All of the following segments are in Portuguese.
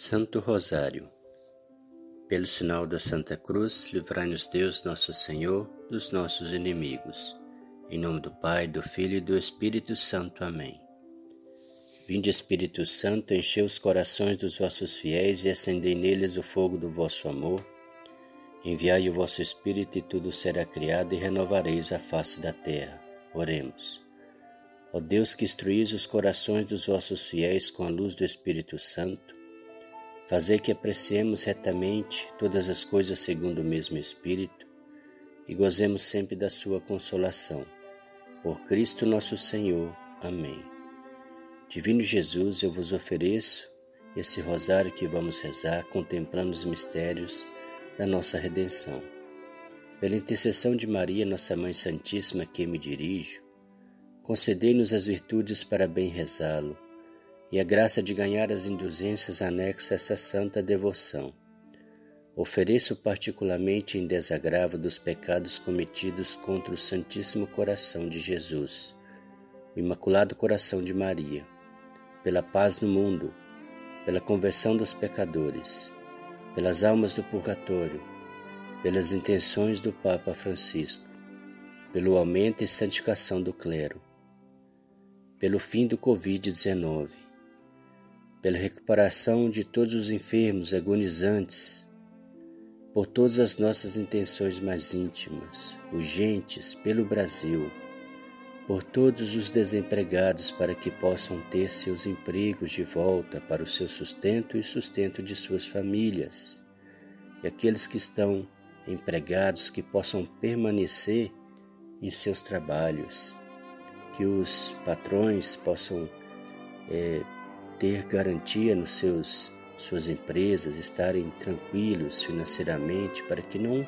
Santo Rosário. Pelo sinal da Santa Cruz, livrai-nos Deus, nosso Senhor, dos nossos inimigos. Em nome do Pai, do Filho e do Espírito Santo. Amém. Vinde, Espírito Santo, enchei os corações dos vossos fiéis e acendei neles o fogo do vosso amor. Enviai o vosso Espírito e tudo será criado e renovareis a face da terra. Oremos. Ó Deus que instruís os corações dos vossos fiéis com a luz do Espírito Santo, Fazer que apreciemos retamente todas as coisas segundo o mesmo Espírito e gozemos sempre da Sua consolação. Por Cristo nosso Senhor. Amém. Divino Jesus, eu vos ofereço esse rosário que vamos rezar, contemplando os mistérios da nossa redenção. Pela intercessão de Maria, nossa Mãe Santíssima, que me dirijo, concedei-nos as virtudes para bem rezá-lo e a graça de ganhar as indulgências anexa a essa santa devoção. Ofereço particularmente em desagravo dos pecados cometidos contra o Santíssimo Coração de Jesus, o Imaculado Coração de Maria, pela paz no mundo, pela conversão dos pecadores, pelas almas do purgatório, pelas intenções do Papa Francisco, pelo aumento e santificação do clero, pelo fim do Covid-19 pela recuperação de todos os enfermos agonizantes, por todas as nossas intenções mais íntimas, urgentes, pelo Brasil, por todos os desempregados para que possam ter seus empregos de volta para o seu sustento e sustento de suas famílias, e aqueles que estão empregados que possam permanecer em seus trabalhos, que os patrões possam é, ter garantia nos seus suas empresas, estarem tranquilos financeiramente para que não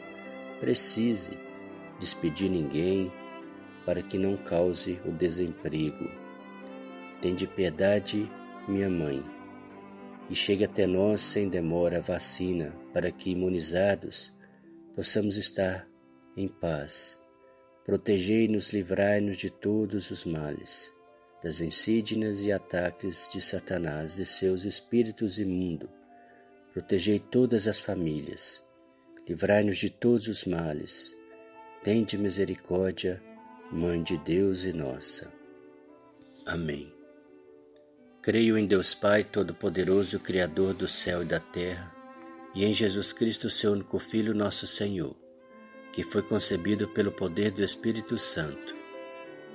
precise despedir ninguém, para que não cause o desemprego. Tende piedade, minha mãe, e chegue até nós sem demora a vacina, para que imunizados possamos estar em paz. Protegei-nos, livrai-nos de todos os males das insígnias e ataques de Satanás e seus espíritos imundos. Protegei todas as famílias, livrai-nos de todos os males. Tende misericórdia, Mãe de Deus e nossa. Amém. Creio em Deus Pai Todo-Poderoso, Criador do céu e da terra, e em Jesus Cristo, seu único Filho, nosso Senhor, que foi concebido pelo poder do Espírito Santo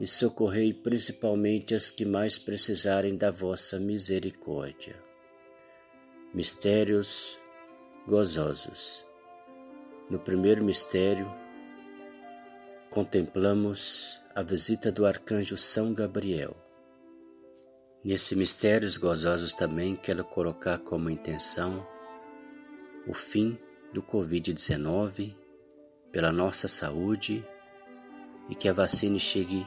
e socorrei principalmente as que mais precisarem da vossa misericórdia. Mistérios gozosos. No primeiro mistério, contemplamos a visita do arcanjo São Gabriel. Nesse mistérios gozosos também quero colocar como intenção o fim do Covid-19 pela nossa saúde e que a vacina chegue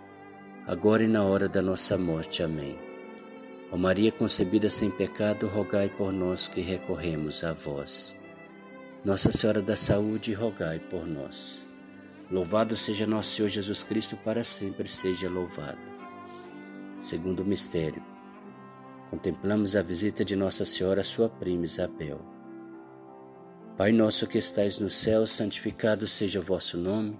agora e na hora da nossa morte. Amém. Ó Maria concebida sem pecado, rogai por nós que recorremos a vós. Nossa Senhora da Saúde, rogai por nós. Louvado seja nosso Senhor Jesus Cristo, para sempre seja louvado. Segundo mistério, contemplamos a visita de Nossa Senhora sua prima Isabel. Pai nosso que estais no céu, santificado seja o vosso nome.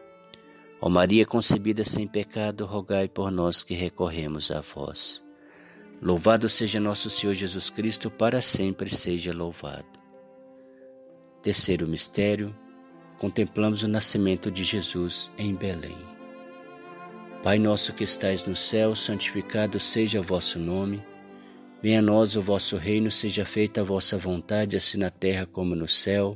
Ó Maria concebida sem pecado, rogai por nós que recorremos a vós. Louvado seja nosso Senhor Jesus Cristo, para sempre seja louvado. Terceiro mistério, contemplamos o nascimento de Jesus em Belém. Pai nosso que estais no céu, santificado seja o vosso nome. Venha a nós o vosso reino, seja feita a vossa vontade, assim na terra como no céu.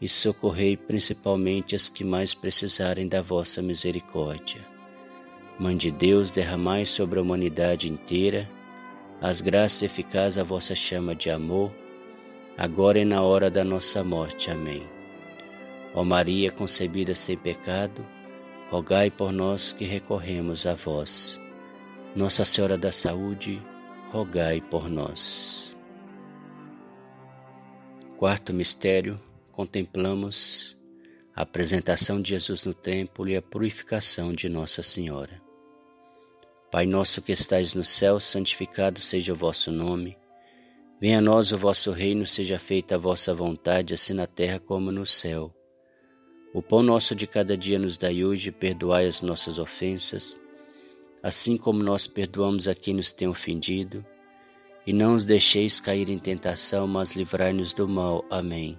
e socorrei principalmente as que mais precisarem da vossa misericórdia. Mãe de Deus, derramai sobre a humanidade inteira as graças eficazes à vossa chama de amor, agora e na hora da nossa morte. Amém. Ó Maria concebida sem pecado, rogai por nós que recorremos a vós. Nossa Senhora da Saúde, rogai por nós. Quarto mistério, contemplamos a apresentação de Jesus no templo e a purificação de Nossa Senhora. Pai nosso que estais no céu, santificado seja o vosso nome. Venha a nós o vosso reino, seja feita a vossa vontade, assim na terra como no céu. O pão nosso de cada dia nos dai hoje, perdoai as nossas ofensas, assim como nós perdoamos a quem nos tem ofendido, e não os deixeis cair em tentação, mas livrai-nos do mal. Amém.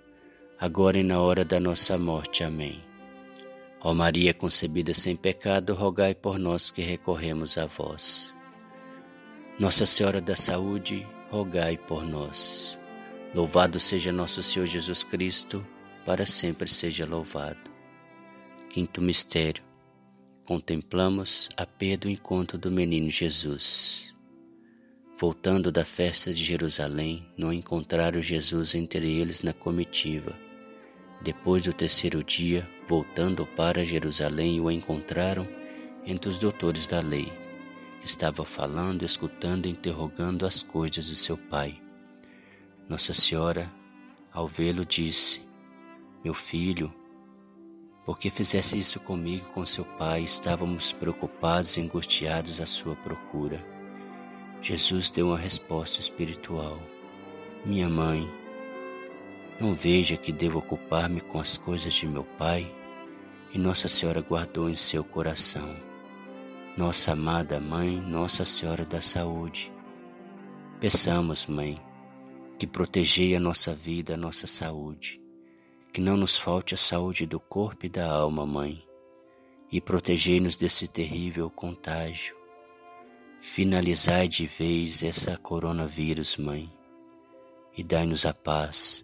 agora e na hora da nossa morte. Amém. Ó Maria concebida sem pecado, rogai por nós que recorremos a vós. Nossa Senhora da Saúde, rogai por nós. Louvado seja nosso Senhor Jesus Cristo, para sempre seja louvado. Quinto mistério. Contemplamos a perda do encontro do menino Jesus. Voltando da festa de Jerusalém, não encontraram Jesus entre eles na comitiva. Depois do terceiro dia, voltando para Jerusalém, o encontraram entre os doutores da lei, que estavam falando, escutando e interrogando as coisas de seu pai. Nossa Senhora, ao vê-lo, disse: Meu filho, por que fizesse isso comigo com seu pai? Estávamos preocupados e angustiados à sua procura. Jesus deu uma resposta espiritual. Minha mãe, não veja que devo ocupar-me com as coisas de meu pai? E Nossa Senhora guardou em seu coração. Nossa amada mãe, Nossa Senhora da Saúde. Peçamos, mãe, que protegei a nossa vida, a nossa saúde que não nos falte a saúde do corpo e da alma, Mãe, e protegei-nos desse terrível contágio. Finalizai de vez essa coronavírus, Mãe, e dai-nos a paz.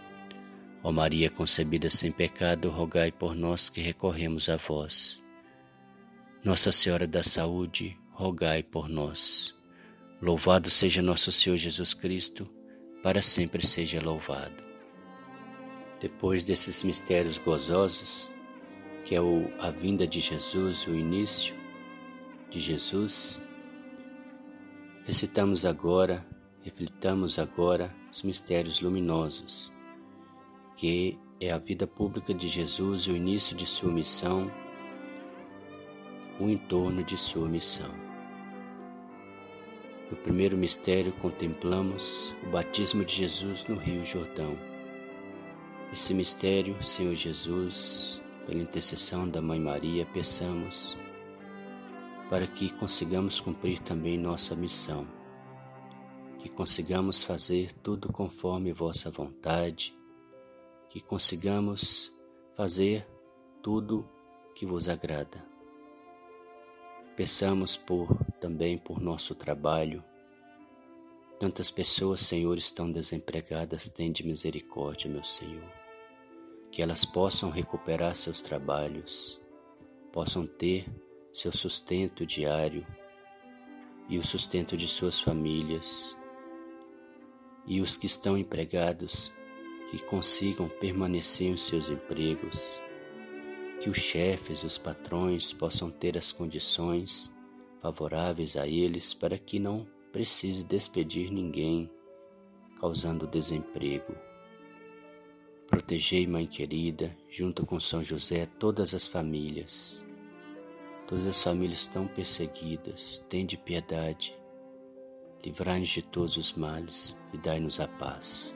Ó Maria concebida sem pecado, rogai por nós que recorremos a vós. Nossa Senhora da Saúde, rogai por nós. Louvado seja nosso Senhor Jesus Cristo, para sempre seja louvado. Depois desses mistérios gozosos, que é o, a vinda de Jesus, o início de Jesus, recitamos agora reflitamos agora os mistérios luminosos, que é a vida pública de Jesus o início de sua missão, o entorno de sua missão. No primeiro mistério, contemplamos o batismo de Jesus no Rio Jordão. Esse mistério, Senhor Jesus, pela intercessão da Mãe Maria, peçamos para que consigamos cumprir também nossa missão que consigamos fazer tudo conforme vossa vontade, que consigamos fazer tudo que vos agrada. Peçamos por também por nosso trabalho. Tantas pessoas, Senhor, estão desempregadas, tende misericórdia, meu Senhor. Que elas possam recuperar seus trabalhos, possam ter seu sustento diário e o sustento de suas famílias, e os que estão empregados que consigam permanecer em seus empregos, que os chefes, os patrões possam ter as condições favoráveis a eles para que não precise despedir ninguém, causando desemprego. Protegei, Mãe querida, junto com São José, todas as famílias. Todas as famílias estão perseguidas, tende piedade livrai-nos de todos os males e dai-nos a paz.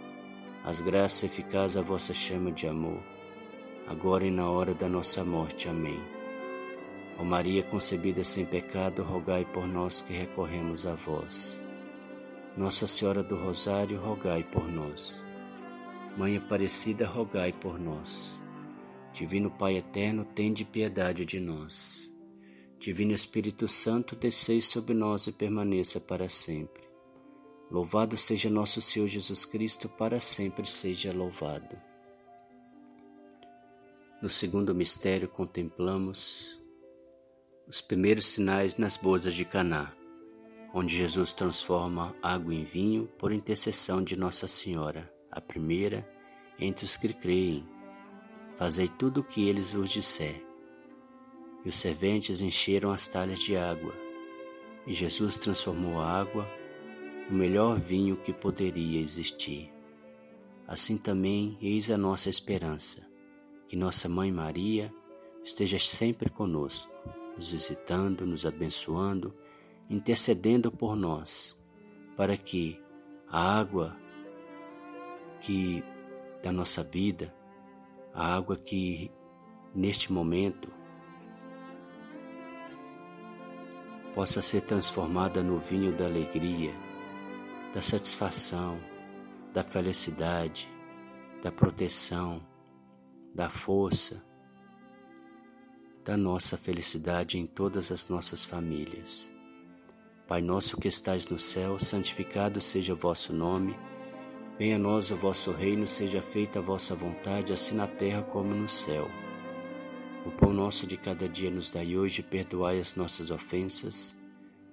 as graças eficazes à vossa chama de amor, agora e na hora da nossa morte. Amém. Ó Maria concebida sem pecado, rogai por nós que recorremos a vós. Nossa Senhora do Rosário, rogai por nós. Mãe Aparecida, rogai por nós. Divino Pai eterno, tende piedade de nós. Divino Espírito Santo, descei sobre nós e permaneça para sempre. Louvado seja nosso Senhor Jesus Cristo, para sempre seja louvado. No segundo mistério contemplamos os primeiros sinais nas bodas de Caná, onde Jesus transforma água em vinho por intercessão de Nossa Senhora, a primeira entre os que creem. Fazei tudo o que eles vos disser. E os serventes encheram as talhas de água, e Jesus transformou a água no melhor vinho que poderia existir. Assim também, eis a nossa esperança, que nossa Mãe Maria esteja sempre conosco nos visitando, nos abençoando, intercedendo por nós, para que a água que da nossa vida, a água que neste momento possa ser transformada no vinho da alegria, da satisfação, da felicidade, da proteção, da força, da nossa felicidade em todas as nossas famílias. Pai nosso que estais no céu, santificado seja o vosso nome. Venha a nós o vosso reino, seja feita a vossa vontade, assim na terra como no céu. O pão nosso de cada dia nos dai hoje, perdoai as nossas ofensas,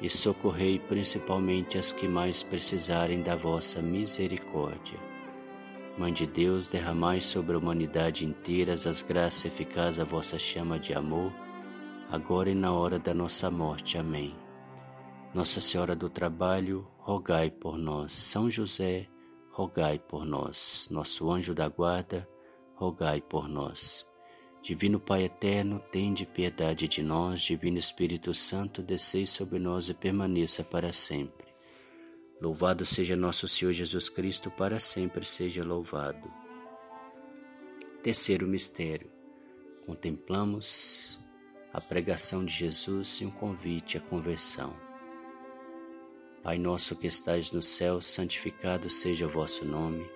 e socorrei principalmente as que mais precisarem da vossa misericórdia. Mãe de Deus, derramai sobre a humanidade inteira as graças eficazes da vossa chama de amor, agora e na hora da nossa morte. Amém. Nossa Senhora do Trabalho, rogai por nós. São José, rogai por nós. Nosso anjo da guarda, rogai por nós. Divino Pai eterno, tende piedade de nós. Divino Espírito Santo, descei sobre nós e permaneça para sempre. Louvado seja nosso Senhor Jesus Cristo, para sempre seja louvado. Terceiro mistério. Contemplamos a pregação de Jesus e um convite à conversão. Pai nosso que estais no céu, santificado seja o vosso nome.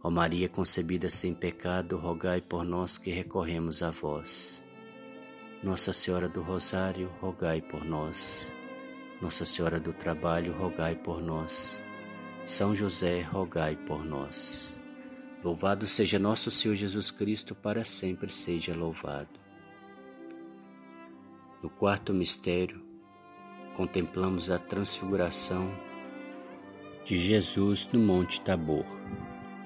Ó Maria concebida sem pecado, rogai por nós que recorremos a vós. Nossa Senhora do Rosário, rogai por nós. Nossa Senhora do Trabalho, rogai por nós. São José, rogai por nós. Louvado seja nosso Senhor Jesus Cristo, para sempre seja louvado. No quarto mistério, contemplamos a transfiguração de Jesus no Monte Tabor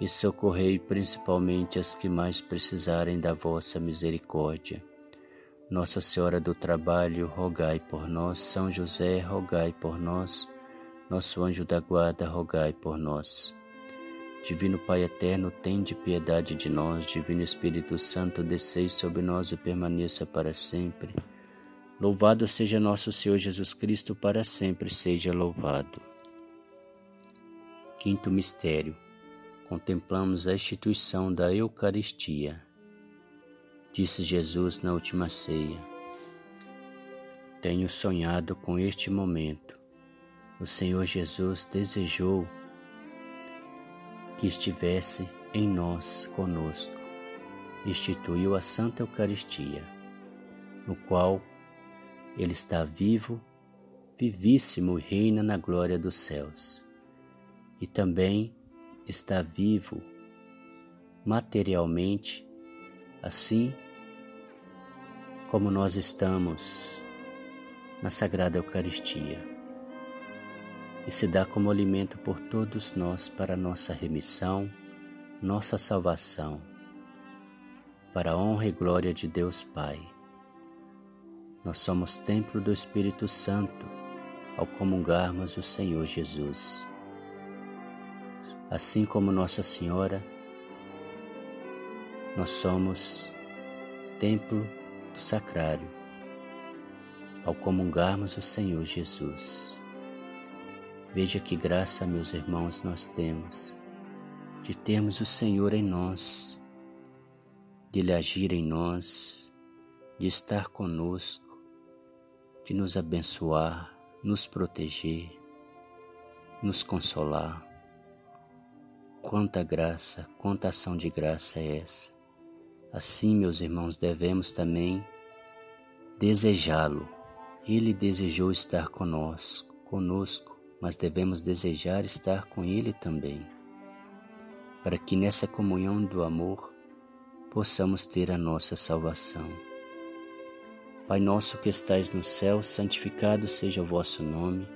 e socorrei principalmente as que mais precisarem da vossa misericórdia. Nossa Senhora do Trabalho, rogai por nós. São José, rogai por nós. Nosso anjo da guarda, rogai por nós. Divino Pai eterno, tende piedade de nós. Divino Espírito Santo, desceis sobre nós e permaneça para sempre. Louvado seja nosso Senhor Jesus Cristo, para sempre seja louvado. Quinto mistério contemplamos a instituição da Eucaristia. Disse Jesus na última ceia: Tenho sonhado com este momento. O Senhor Jesus desejou que estivesse em nós conosco. Instituiu a Santa Eucaristia, no qual Ele está vivo, vivíssimo e reina na glória dos céus. E também está vivo materialmente, assim como nós estamos na Sagrada Eucaristia, e se dá como alimento por todos nós para nossa remissão, nossa salvação, para a honra e glória de Deus Pai. Nós somos templo do Espírito Santo ao comungarmos o Senhor Jesus assim como Nossa Senhora, nós somos templo do sacrário ao comungarmos o Senhor Jesus. Veja que graça, meus irmãos, nós temos de termos o Senhor em nós, de Ele agir em nós, de estar conosco, de nos abençoar, nos proteger, nos consolar. Quanta graça, quanta ação de graça é essa. Assim, meus irmãos, devemos também desejá-lo. Ele desejou estar conosco, conosco, mas devemos desejar estar com ele também, para que nessa comunhão do amor possamos ter a nossa salvação. Pai nosso que estais no céu, santificado seja o vosso nome.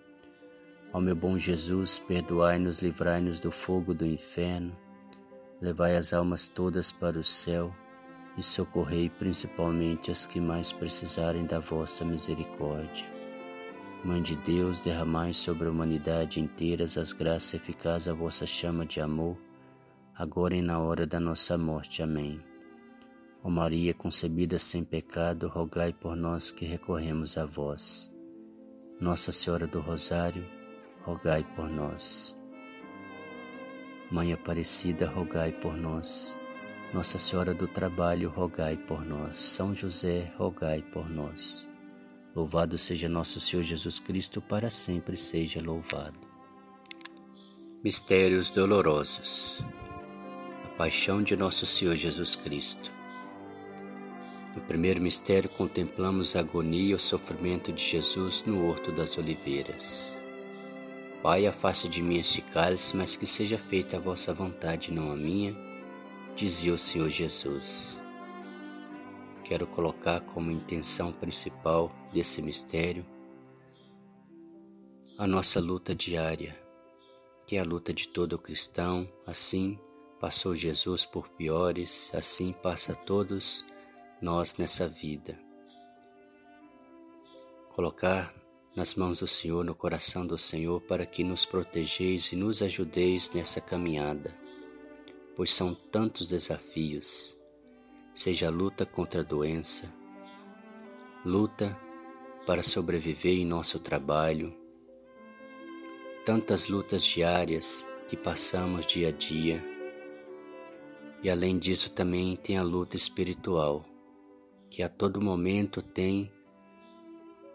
Ó meu bom Jesus, perdoai-nos, livrai-nos do fogo do inferno, levai as almas todas para o céu e socorrei principalmente as que mais precisarem da vossa misericórdia. Mãe de Deus, derramai sobre a humanidade inteira as graças eficazes à vossa chama de amor, agora e na hora da nossa morte. Amém. Ó Maria concebida sem pecado, rogai por nós que recorremos a vós. Nossa Senhora do Rosário, rogai por nós. Mãe Aparecida, rogai por nós. Nossa Senhora do Trabalho, rogai por nós. São José, rogai por nós. Louvado seja nosso Senhor Jesus Cristo, para sempre seja louvado. Mistérios dolorosos. A paixão de nosso Senhor Jesus Cristo. No primeiro mistério, contemplamos a agonia e o sofrimento de Jesus no Horto das Oliveiras. Pai, afaste de mim este cálice, mas que seja feita a vossa vontade, não a minha, dizia o Senhor Jesus. Quero colocar como intenção principal desse mistério a nossa luta diária, que é a luta de todo cristão, assim passou Jesus por piores, assim passa todos nós nessa vida. Colocar nas mãos do Senhor, no coração do Senhor, para que nos protegeis e nos ajudeis nessa caminhada, pois são tantos desafios, seja luta contra a doença, luta para sobreviver em nosso trabalho, tantas lutas diárias que passamos dia a dia, e além disso também tem a luta espiritual, que a todo momento tem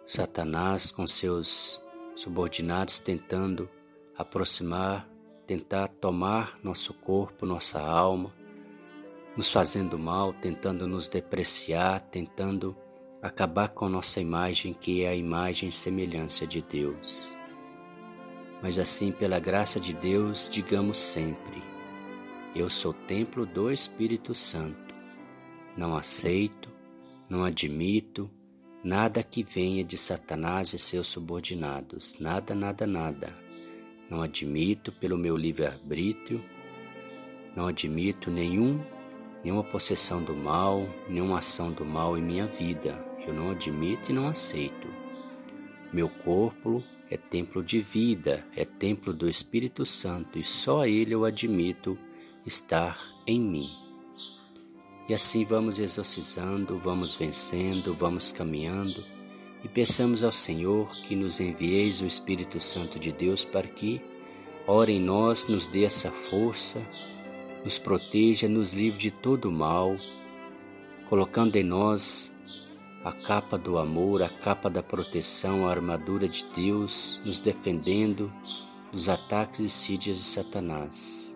Satanás com seus subordinados tentando aproximar, tentar tomar nosso corpo, nossa alma, nos fazendo mal, tentando nos depreciar, tentando acabar com nossa imagem, que é a imagem e semelhança de Deus. Mas assim, pela graça de Deus, digamos sempre: Eu sou templo do Espírito Santo. Não aceito, não admito, Nada que venha de Satanás e seus subordinados, nada, nada, nada. Não admito pelo meu livre-arbítrio, não admito nenhum, nenhuma possessão do mal, nenhuma ação do mal em minha vida. Eu não admito e não aceito. Meu corpo é templo de vida, é templo do Espírito Santo e só Ele eu admito estar em mim. E assim vamos exorcizando, vamos vencendo, vamos caminhando. E peçamos ao Senhor que nos envieis o Espírito Santo de Deus para que, ora em nós, nos dê essa força, nos proteja, nos livre de todo mal, colocando em nós a capa do amor, a capa da proteção, a armadura de Deus, nos defendendo dos ataques e sídias de Satanás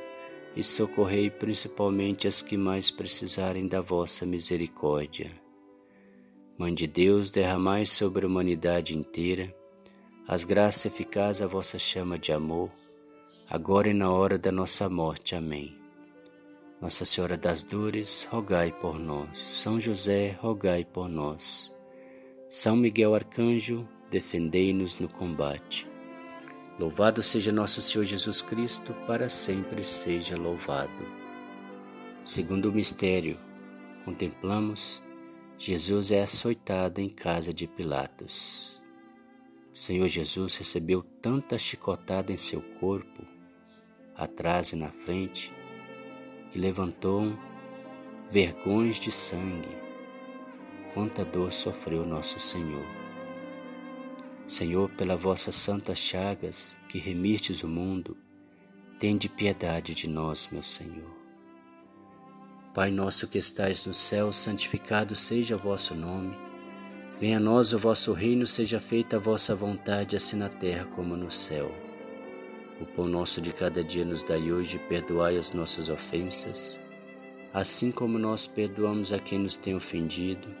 e socorrei principalmente as que mais precisarem da vossa misericórdia. Mãe de Deus, derramai sobre a humanidade inteira as graças eficazes à vossa chama de amor, agora e na hora da nossa morte. Amém. Nossa Senhora das Dores, rogai por nós. São José, rogai por nós. São Miguel Arcanjo, defendei-nos no combate. Louvado seja nosso Senhor Jesus Cristo, para sempre seja louvado. Segundo o mistério, contemplamos Jesus é açoitado em casa de Pilatos. O Senhor Jesus recebeu tanta chicotada em seu corpo, atrás e na frente, que levantou vergões de sangue. Quanta dor sofreu nosso Senhor. Senhor, pela vossas santas chagas que remistes o mundo, tende piedade de nós, meu Senhor. Pai nosso que estais no céu, santificado seja o vosso nome. Venha a nós o vosso reino, seja feita a vossa vontade, assim na terra como no céu. O pão nosso de cada dia nos dai hoje, perdoai as nossas ofensas, assim como nós perdoamos a quem nos tem ofendido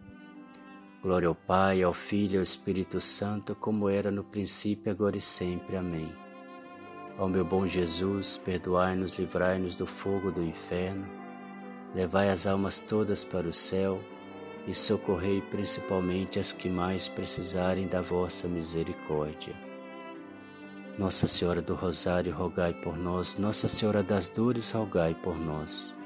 Glória ao Pai, ao Filho e ao Espírito Santo, como era no princípio, agora e sempre. Amém. Ó meu bom Jesus, perdoai-nos, livrai-nos do fogo do inferno, levai as almas todas para o céu e socorrei principalmente as que mais precisarem da vossa misericórdia. Nossa Senhora do Rosário, rogai por nós. Nossa Senhora das Dores, rogai por nós.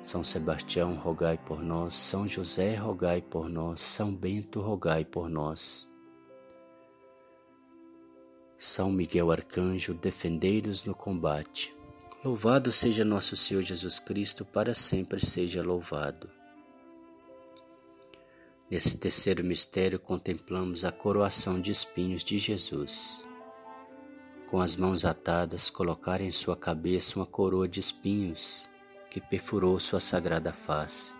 São Sebastião, rogai por nós. São José, rogai por nós. São Bento, rogai por nós. São Miguel Arcanjo, defendei-nos no combate. Louvado seja nosso Senhor Jesus Cristo, para sempre seja louvado. Nesse terceiro mistério, contemplamos a coroação de espinhos de Jesus. Com as mãos atadas, colocar em sua cabeça uma coroa de espinhos que perfurou sua sagrada face,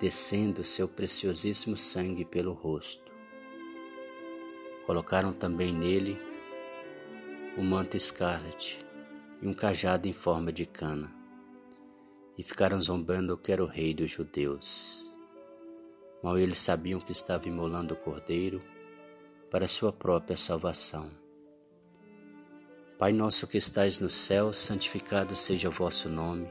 descendo seu preciosíssimo sangue pelo rosto. Colocaram também nele um manto escarlate e um cajado em forma de cana, e ficaram zombando que era o rei dos judeus. Mal eles sabiam que estava imolando o cordeiro para sua própria salvação. Pai nosso que estais no céu, santificado seja o vosso nome.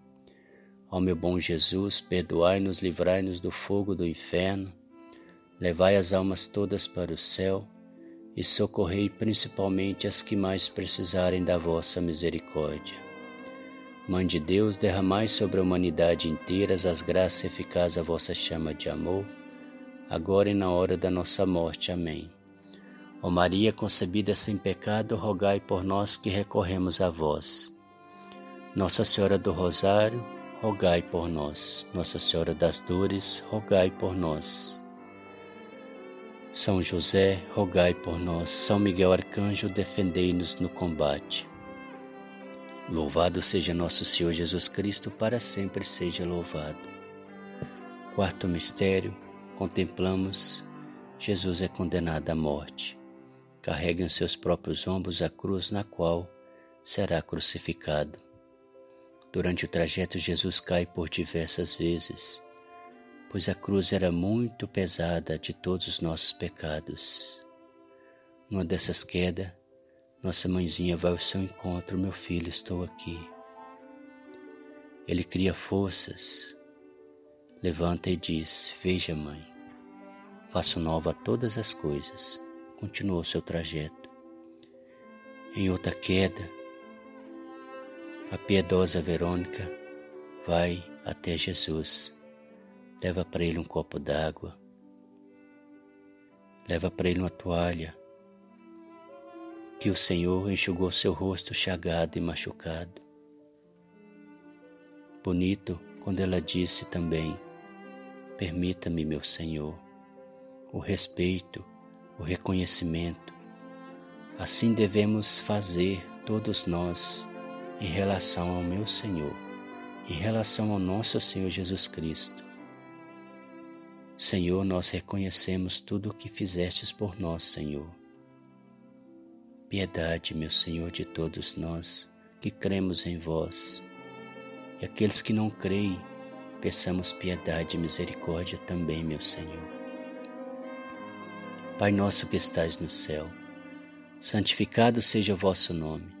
Ó meu bom Jesus, perdoai-nos, livrai-nos do fogo do inferno, levai as almas todas para o céu e socorrei principalmente as que mais precisarem da vossa misericórdia. Mãe de Deus, derramai sobre a humanidade inteira as graças eficazes à vossa chama de amor, agora e na hora da nossa morte. Amém. Ó Maria concebida sem pecado, rogai por nós que recorremos a vós. Nossa Senhora do Rosário, rogai por nós. Nossa Senhora das Dores, rogai por nós. São José, rogai por nós. São Miguel Arcanjo, defendei-nos no combate. Louvado seja nosso Senhor Jesus Cristo, para sempre seja louvado. Quarto mistério, contemplamos Jesus é condenado à morte. Carrega em seus próprios ombros a cruz na qual será crucificado. Durante o trajeto, Jesus cai por diversas vezes, pois a cruz era muito pesada de todos os nossos pecados. Numa dessas quedas, nossa mãezinha vai ao seu encontro, meu filho, estou aqui. Ele cria forças, levanta e diz: Veja, mãe, faço nova todas as coisas. Continuou seu trajeto. Em outra queda, a piedosa Verônica vai até Jesus, leva para ele um copo d'água, leva para ele uma toalha, que o Senhor enxugou seu rosto chagado e machucado. Bonito quando ela disse também: Permita-me, meu Senhor, o respeito, o reconhecimento. Assim devemos fazer todos nós em relação ao meu Senhor, em relação ao nosso Senhor Jesus Cristo. Senhor, nós reconhecemos tudo o que fizestes por nós, Senhor. Piedade, meu Senhor, de todos nós que cremos em vós. E aqueles que não creem, peçamos piedade e misericórdia também, meu Senhor. Pai nosso que estais no céu, santificado seja o vosso nome.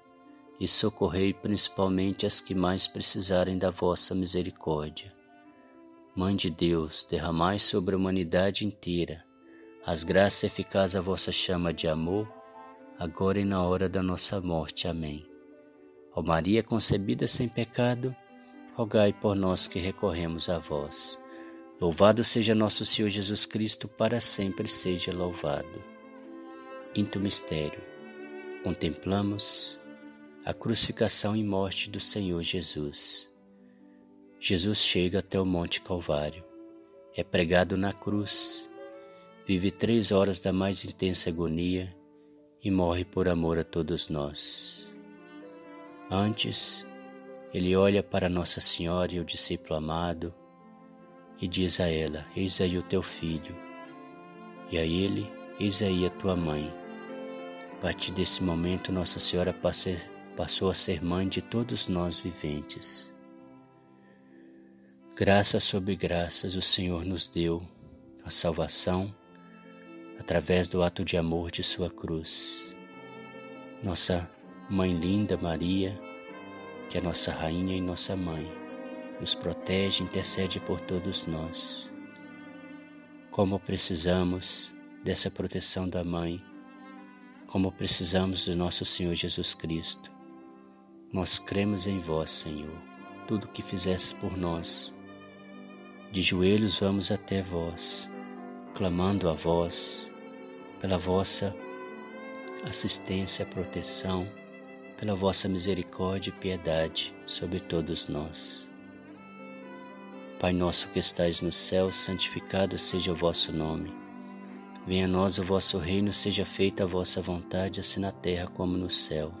e socorrei principalmente as que mais precisarem da vossa misericórdia. Mãe de Deus, derramai sobre a humanidade inteira as graças eficazes da vossa chama de amor, agora e na hora da nossa morte. Amém. Ó Maria concebida sem pecado, rogai por nós que recorremos a vós. Louvado seja nosso Senhor Jesus Cristo, para sempre seja louvado. Quinto mistério. Contemplamos a crucificação e morte do Senhor Jesus. Jesus chega até o Monte Calvário, é pregado na cruz, vive três horas da mais intensa agonia e morre por amor a todos nós. Antes, ele olha para Nossa Senhora e o discípulo amado e diz a ela: Eis aí o teu filho, e a ele: Eis aí a tua mãe. A partir desse momento, Nossa Senhora passa passou a ser mãe de todos nós viventes. Graças sobre graças o Senhor nos deu a salvação através do ato de amor de Sua cruz. Nossa Mãe linda Maria que é nossa rainha e nossa mãe, nos protege e intercede por todos nós. Como precisamos dessa proteção da mãe, como precisamos do nosso Senhor Jesus Cristo. Nós cremos em vós, Senhor, tudo que fizesse por nós. De joelhos vamos até vós, clamando a vós, pela vossa assistência, proteção, pela vossa misericórdia e piedade sobre todos nós. Pai nosso que estais no céu, santificado seja o vosso nome. Venha a nós o vosso reino, seja feita a vossa vontade, assim na terra como no céu.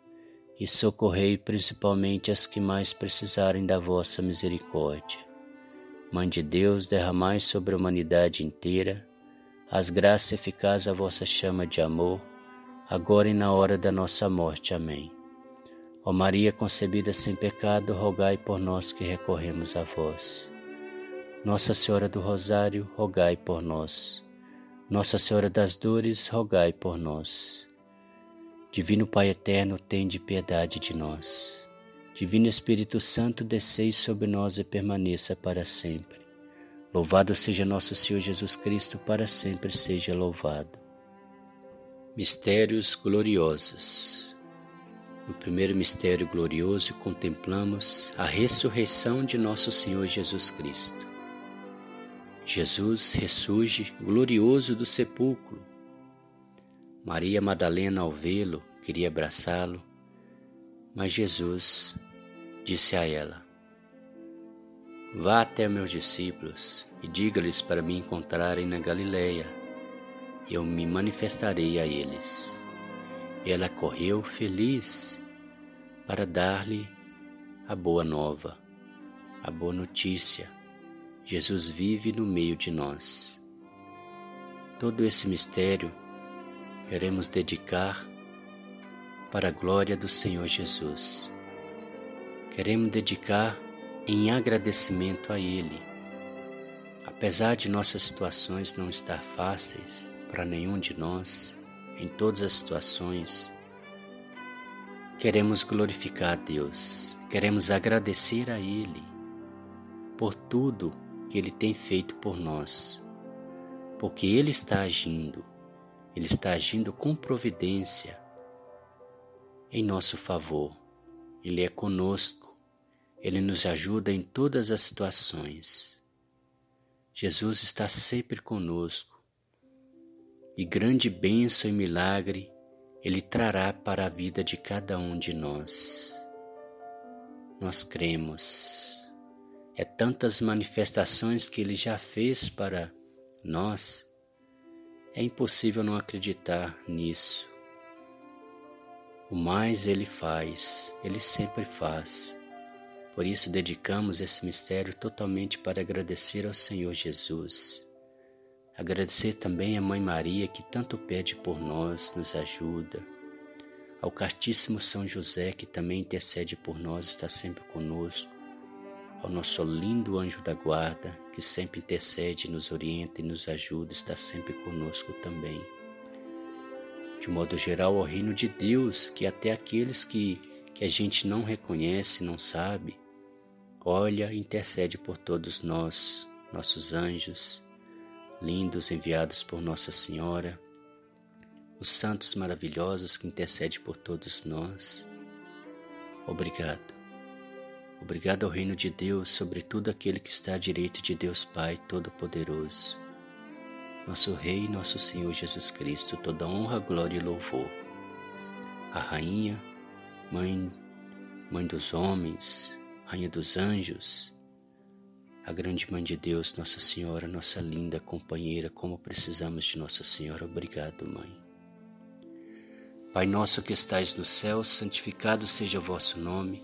e socorrei principalmente as que mais precisarem da vossa misericórdia. Mãe de Deus, derramai sobre a humanidade inteira as graças eficazes à vossa chama de amor, agora e na hora da nossa morte. Amém. Ó Maria concebida sem pecado, rogai por nós que recorremos a vós. Nossa Senhora do Rosário, rogai por nós. Nossa Senhora das Dores, rogai por nós. Divino Pai eterno, tende piedade de nós. Divino Espírito Santo, desceis sobre nós e permaneça para sempre. Louvado seja nosso Senhor Jesus Cristo, para sempre seja louvado. Mistérios gloriosos. No primeiro mistério glorioso, contemplamos a ressurreição de nosso Senhor Jesus Cristo. Jesus ressurge glorioso do sepulcro. Maria Madalena, ao vê-lo, queria abraçá-lo, mas Jesus disse a ela: Vá até meus discípulos e diga-lhes para me encontrarem na Galileia, e eu me manifestarei a eles. Ela correu feliz para dar-lhe a boa nova, a boa notícia. Jesus vive no meio de nós. Todo esse mistério queremos dedicar para a glória do Senhor Jesus. Queremos dedicar em agradecimento a Ele. Apesar de nossas situações não estar fáceis para nenhum de nós, em todas as situações, queremos glorificar a Deus, queremos agradecer a Ele por tudo que Ele tem feito por nós, porque Ele está agindo, Ele está agindo com providência em nosso favor. Ele é conosco, Ele nos ajuda em todas as situações. Jesus está sempre conosco e grande bênção e milagre Ele trará para a vida de cada um de nós. Nós cremos. É tantas manifestações que Ele já fez para nós, é impossível não acreditar nisso. O mais Ele faz, Ele sempre faz. Por isso dedicamos esse mistério totalmente para agradecer ao Senhor Jesus. Agradecer também à Mãe Maria que tanto pede por nós, nos ajuda. Ao Castíssimo São José que também intercede por nós, está sempre conosco. Ao nosso lindo anjo da guarda que sempre intercede, nos orienta e nos ajuda, está sempre conosco também de modo geral, ao reino de Deus, que até aqueles que, que a gente não reconhece, não sabe, olha e intercede por todos nós, nossos anjos, lindos enviados por Nossa Senhora, os santos maravilhosos que intercedem por todos nós. Obrigado. Obrigado ao reino de Deus, sobretudo aquele que está à direita de Deus Pai Todo-Poderoso nosso Rei, nosso Senhor Jesus Cristo, toda honra, glória e louvor. A Rainha, Mãe, Mãe dos homens, Rainha dos anjos, a grande Mãe de Deus, Nossa Senhora, nossa linda companheira, como precisamos de Nossa Senhora. Obrigado, Mãe. Pai nosso que estais no céu, santificado seja o vosso nome.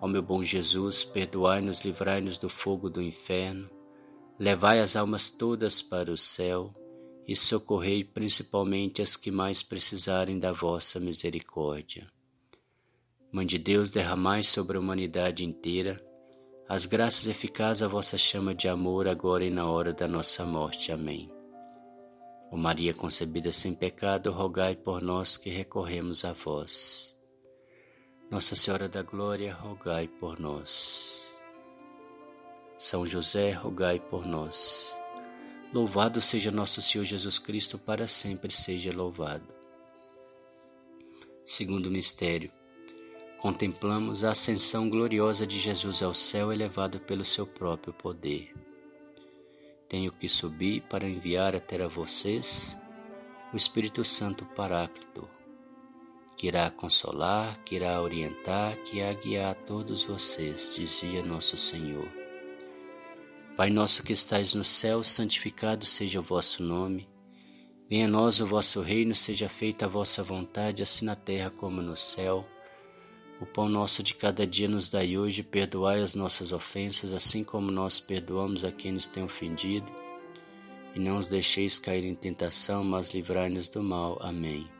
Ó meu bom Jesus, perdoai-nos, livrai-nos do fogo do inferno, levai as almas todas para o céu e socorrei principalmente as que mais precisarem da vossa misericórdia. Mãe de Deus, derramai sobre a humanidade inteira as graças eficazes à vossa chama de amor, agora e na hora da nossa morte. Amém. Ó Maria concebida sem pecado, rogai por nós que recorremos a vós. Nossa Senhora da Glória, rogai por nós. São José, rogai por nós. Louvado seja nosso Senhor Jesus Cristo, para sempre seja louvado. Segundo mistério, contemplamos a ascensão gloriosa de Jesus ao céu elevado pelo seu próprio poder. Tenho que subir para enviar até a vocês o Espírito Santo Paráclito, que irá consolar, que irá orientar, que irá guiar todos vocês, dizia nosso Senhor. Pai nosso que estais no céu, santificado seja o vosso nome. Venha a nós o vosso reino, seja feita a vossa vontade, assim na terra como no céu. O pão nosso de cada dia nos dai hoje, perdoai as nossas ofensas, assim como nós perdoamos a quem nos tem ofendido. E não os deixeis cair em tentação, mas livrai-nos do mal. Amém.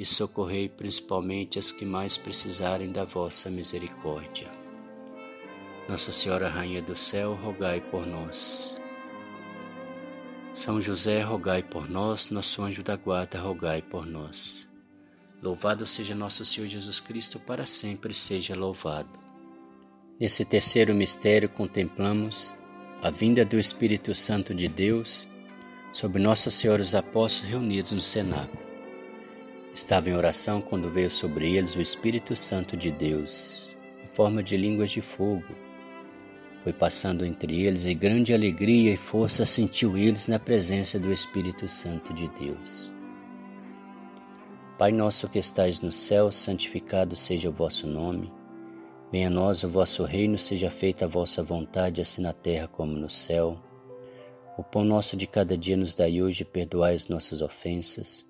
e socorrei principalmente as que mais precisarem da vossa misericórdia. Nossa Senhora Rainha do Céu, rogai por nós. São José, rogai por nós, nosso anjo da guarda, rogai por nós. Louvado seja nosso Senhor Jesus Cristo, para sempre seja louvado. Nesse terceiro mistério contemplamos a vinda do Espírito Santo de Deus sobre Nossa Senhora os apóstolos reunidos no cenáculo. Estava em oração quando veio sobre eles o Espírito Santo de Deus, em forma de línguas de fogo. Foi passando entre eles e grande alegria e força sentiu eles na presença do Espírito Santo de Deus. Pai nosso que estais no céu, santificado seja o vosso nome. Venha a nós o vosso reino, seja feita a vossa vontade, assim na terra como no céu. O pão nosso de cada dia nos dai hoje, perdoai as nossas ofensas,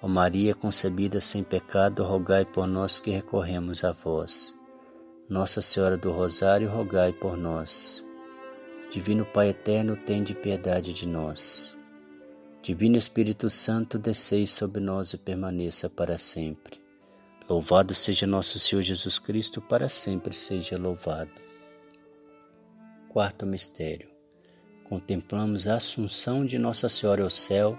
Ó Maria concebida sem pecado, rogai por nós que recorremos a vós. Nossa Senhora do Rosário, rogai por nós. Divino Pai eterno, tende piedade de nós. Divino Espírito Santo, desceis sobre nós e permaneça para sempre. Louvado seja nosso Senhor Jesus Cristo, para sempre seja louvado. Quarto mistério. Contemplamos a assunção de Nossa Senhora ao céu,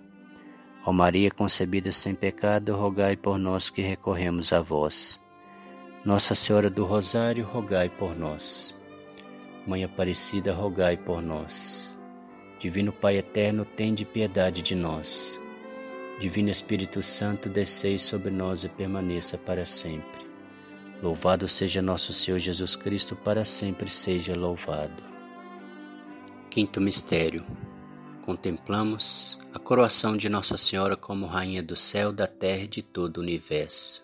Ó Maria concebida sem pecado, rogai por nós que recorremos a vós. Nossa Senhora do Rosário, rogai por nós. Mãe Aparecida, rogai por nós. Divino Pai eterno, tende piedade de nós. Divino Espírito Santo, descei sobre nós e permaneça para sempre. Louvado seja nosso Senhor Jesus Cristo, para sempre seja louvado. Quinto mistério. Contemplamos a coroação de Nossa Senhora como Rainha do céu, da terra e de todo o universo.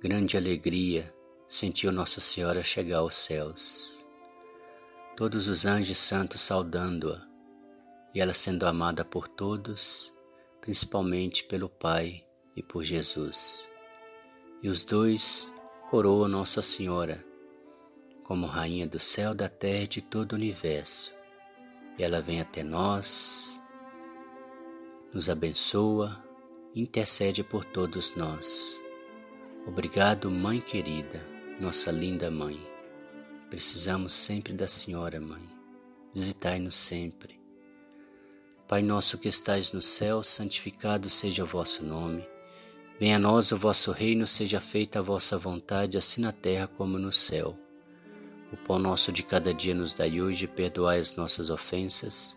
Grande alegria sentiu Nossa Senhora chegar aos céus todos os anjos santos saudando-a e ela sendo amada por todos, principalmente pelo Pai e por Jesus. E os dois coroam Nossa Senhora como Rainha do céu, da terra e de todo o universo. E ela vem até nós, nos abençoa, intercede por todos nós. Obrigado, Mãe querida, nossa linda Mãe. Precisamos sempre da Senhora, Mãe. Visitai-nos sempre. Pai nosso que estais no céu, santificado seja o vosso nome. Venha a nós o vosso reino, seja feita a vossa vontade, assim na terra como no céu. O pão nosso de cada dia nos dai hoje, perdoai as nossas ofensas,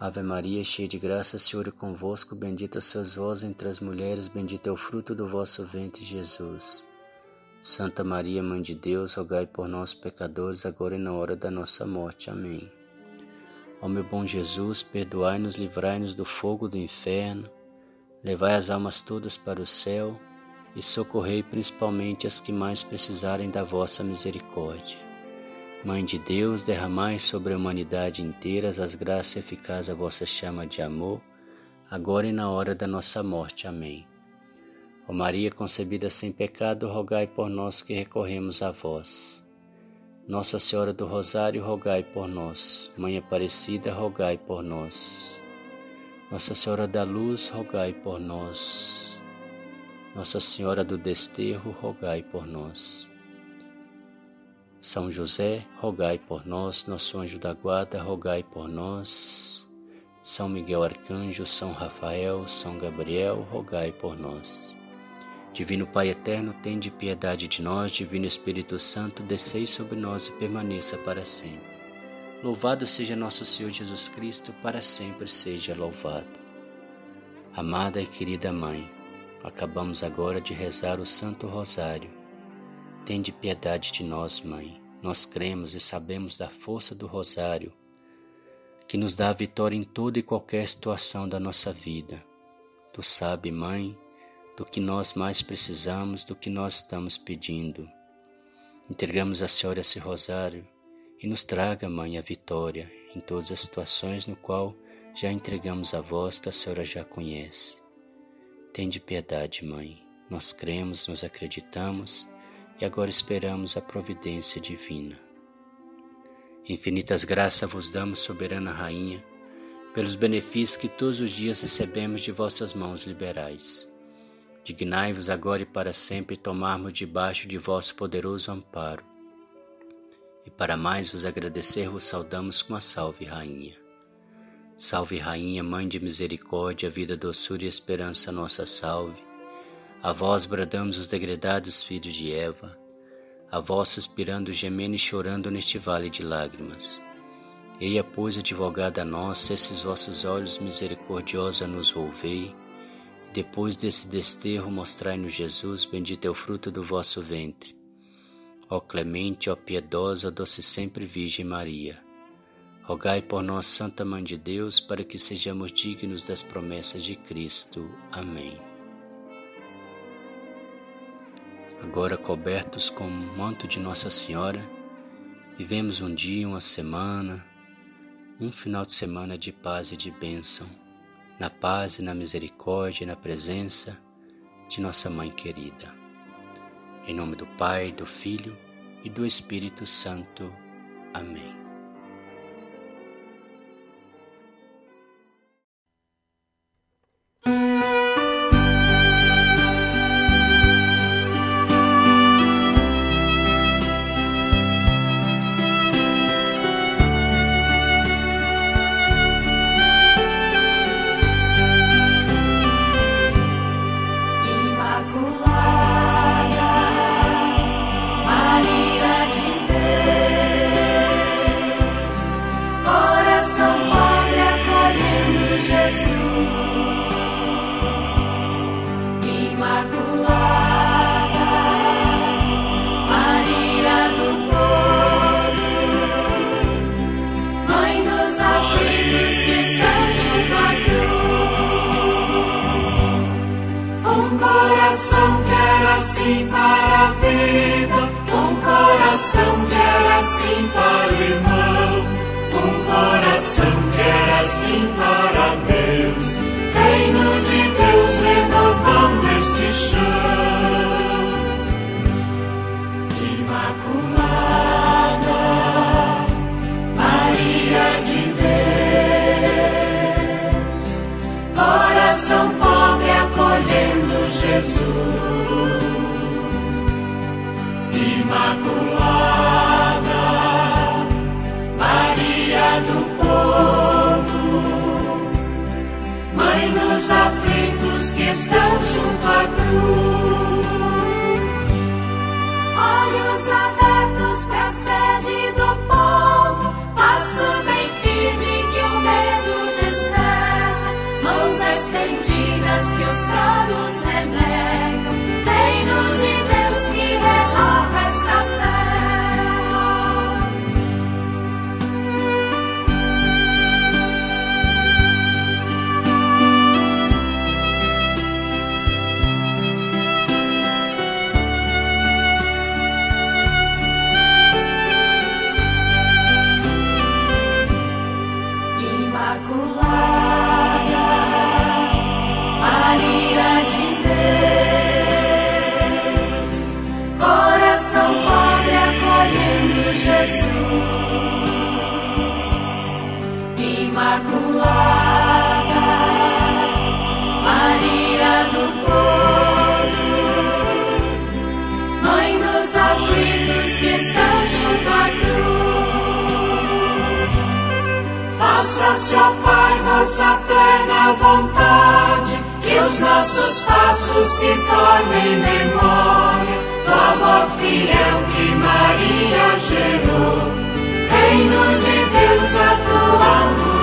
Ave Maria, cheia de graça, Senhor é convosco, bendita sois vós entre as mulheres, bendito é o fruto do vosso ventre, Jesus. Santa Maria, Mãe de Deus, rogai por nós, pecadores, agora e na hora da nossa morte. Amém. Ó meu bom Jesus, perdoai-nos, livrai-nos do fogo do inferno Levai as almas todas para o céu e socorrei principalmente as que mais precisarem da vossa misericórdia. Mãe de Deus, derramai sobre a humanidade inteira as graças eficazes da vossa chama de amor, agora e na hora da nossa morte. Amém. Ó Maria concebida sem pecado, rogai por nós que recorremos a vós. Nossa Senhora do Rosário, rogai por nós. Mãe Aparecida, rogai por nós. Nossa Senhora da Luz, rogai por nós. Nossa Senhora do Desterro, rogai por nós. São José, rogai por nós. Nosso anjo da guarda, rogai por nós. São Miguel Arcanjo, São Rafael, São Gabriel, rogai por nós. Divino Pai eterno, tende piedade de nós. Divino Espírito Santo, descei sobre nós e permaneça para sempre. Louvado seja nosso Senhor Jesus Cristo, para sempre seja louvado. Amada e querida Mãe, acabamos agora de rezar o Santo Rosário. Tende piedade de nós, Mãe. Nós cremos e sabemos da força do Rosário, que nos dá a vitória em toda e qualquer situação da nossa vida. Tu sabe, Mãe, do que nós mais precisamos, do que nós estamos pedindo. Entregamos a Senhora esse rosário e nos traga, Mãe, a vitória em todas as situações no qual já entregamos a vós que a Senhora já conhece. Tende piedade, Mãe. Nós cremos, nós acreditamos e agora esperamos a providência divina. Infinitas graças vos damos, soberana Rainha, pelos benefícios que todos os dias recebemos de vossas mãos liberais. Dignai-vos agora e para sempre tomarmos debaixo de vosso poderoso amparo e para mais vos agradecer, vos saudamos com a Salve Rainha. Salve Rainha, Mãe de Misericórdia, vida, doçura e esperança, nossa salve. A vós bradamos os degredados filhos de Eva, a vós suspirando, gemendo e chorando neste vale de lágrimas. Eia, pois, advogada nossa, esses vossos olhos misericordiosa nos volvei, depois desse desterro mostrai-nos Jesus, bendito é o fruto do vosso ventre. Ó clemente, ó piedosa, doce sempre Virgem Maria, rogai por nós, Santa Mãe de Deus, para que sejamos dignos das promessas de Cristo. Amém. Agora, cobertos com o manto de Nossa Senhora, vivemos um dia, uma semana, um final de semana de paz e de bênção, na paz e na misericórdia e na presença de nossa Mãe querida. Em nome do Pai, do Filho e do Espírito Santo. Amém. vida, um coração que era assim para o irmão, um coração que era assim para Deus, reino de Deus renovando este chão. Imaculada, Maria de Deus, coração pobre acolhendo Jesus. Imaculada, Maria do povo, Mãe dos aflitos que estão junto à cruz, olhos abertos para a sede do povo, passo bem firme que o medo desterra, mãos estendidas que os Faça, Pai, vossa plena vontade, que os nossos passos se tornem memória do amor fiel que Maria gerou. Reino de Deus, a tua luz.